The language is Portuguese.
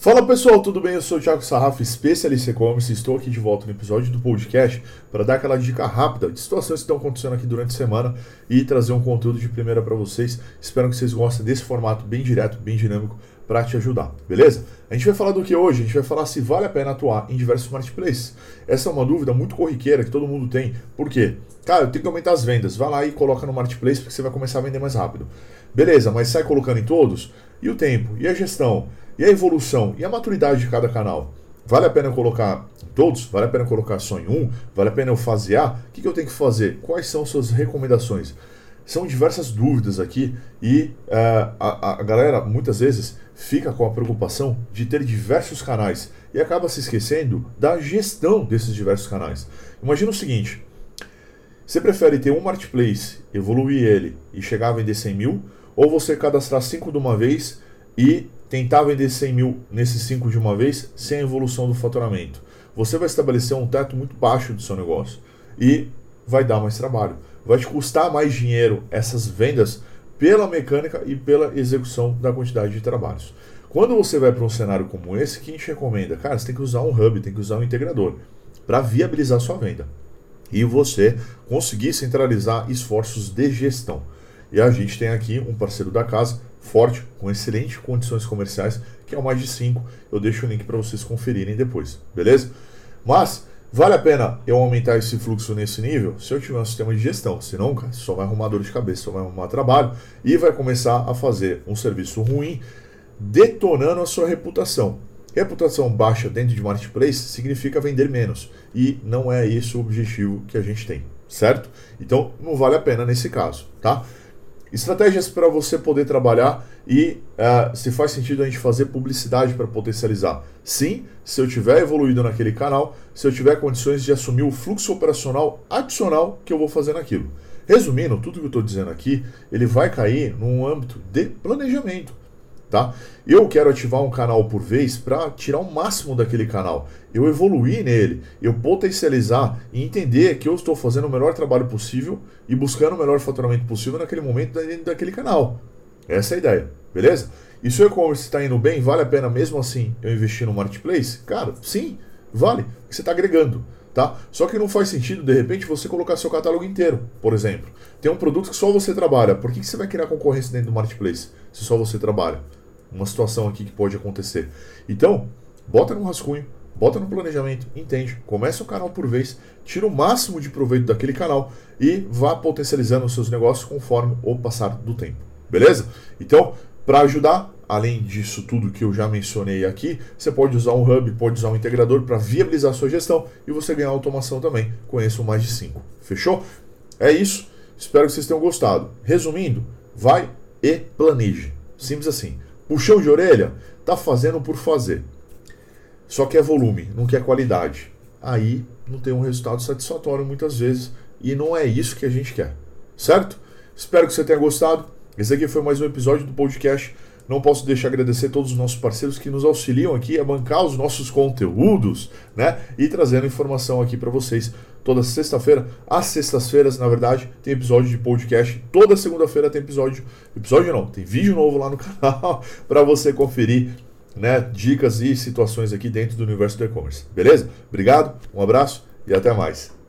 Fala pessoal, tudo bem? Eu sou o Thiago Sarrafo, especialista em e-commerce. Estou aqui de volta no episódio do podcast para dar aquela dica rápida de situações que estão acontecendo aqui durante a semana e trazer um conteúdo de primeira para vocês. Espero que vocês gostem desse formato bem direto, bem dinâmico para te ajudar, beleza? A gente vai falar do que hoje? A gente vai falar se vale a pena atuar em diversos marketplaces. Essa é uma dúvida muito corriqueira que todo mundo tem. Por quê? Cara, eu tenho que aumentar as vendas. Vai lá e coloca no marketplace porque você vai começar a vender mais rápido. Beleza, mas sai colocando em todos? E o tempo? E a gestão? E a evolução? E a maturidade de cada canal? Vale a pena colocar todos? Vale a pena colocar só em um? Vale a pena eu fasear? O que, que eu tenho que fazer? Quais são suas recomendações? São diversas dúvidas aqui e uh, a, a galera muitas vezes fica com a preocupação de ter diversos canais e acaba se esquecendo da gestão desses diversos canais. Imagina o seguinte: você prefere ter um marketplace, evoluir ele e chegar a vender 100 mil, ou você cadastrar 5 de uma vez e tentar vender 100 mil nesses 5 de uma vez sem a evolução do faturamento? Você vai estabelecer um teto muito baixo do seu negócio e vai dar mais trabalho. Vai te custar mais dinheiro essas vendas pela mecânica e pela execução da quantidade de trabalhos. Quando você vai para um cenário como esse, quem te recomenda? Cara, você tem que usar um hub, tem que usar um integrador para viabilizar sua venda e você conseguir centralizar esforços de gestão. E a gente tem aqui um parceiro da casa forte, com excelentes condições comerciais, que é o Mais de 5. Eu deixo o link para vocês conferirem depois, beleza? Mas vale a pena eu aumentar esse fluxo nesse nível se eu tiver um sistema de gestão. Senão, cara, só vai arrumar dor de cabeça, só vai arrumar trabalho e vai começar a fazer um serviço ruim, detonando a sua reputação. Reputação baixa dentro de marketplace significa vender menos. E não é esse o objetivo que a gente tem, certo? Então não vale a pena nesse caso, tá? Estratégias para você poder trabalhar e uh, se faz sentido a gente fazer publicidade para potencializar. Sim, se eu tiver evoluído naquele canal, se eu tiver condições de assumir o fluxo operacional adicional que eu vou fazer naquilo. Resumindo, tudo que eu estou dizendo aqui, ele vai cair num âmbito de planejamento tá? Eu quero ativar um canal por vez para tirar o máximo daquele canal. Eu evoluir nele, eu potencializar e entender que eu estou fazendo o melhor trabalho possível e buscando o melhor faturamento possível naquele momento dentro daquele canal. Essa é a ideia, beleza? E se o e-commerce está indo bem, vale a pena mesmo assim eu investir no marketplace? Cara, sim, vale, você está agregando. Tá? Só que não faz sentido, de repente, você colocar seu catálogo inteiro, por exemplo. Tem um produto que só você trabalha. Por que, que você vai criar concorrência dentro do marketplace se só você trabalha? Uma situação aqui que pode acontecer. Então, bota no rascunho, bota no planejamento, entende, começa o canal por vez, tira o máximo de proveito daquele canal e vá potencializando os seus negócios conforme o passar do tempo. Beleza? Então, para ajudar, além disso tudo que eu já mencionei aqui, você pode usar um hub, pode usar um integrador para viabilizar sua gestão e você ganhar automação também. Conheço mais de 5. Fechou? É isso. Espero que vocês tenham gostado. Resumindo, vai e planeje. Simples assim. Puxão de orelha? Tá fazendo por fazer. Só quer volume, não quer qualidade. Aí não tem um resultado satisfatório muitas vezes e não é isso que a gente quer. Certo? Espero que você tenha gostado. Esse aqui foi mais um episódio do podcast. Não posso deixar de agradecer todos os nossos parceiros que nos auxiliam aqui a bancar os nossos conteúdos, né? E trazendo informação aqui para vocês toda sexta-feira. Às sextas-feiras, na verdade, tem episódio de podcast. Toda segunda-feira tem episódio. Episódio não, tem vídeo novo lá no canal para você conferir, né? Dicas e situações aqui dentro do universo do e-commerce. Beleza? Obrigado, um abraço e até mais.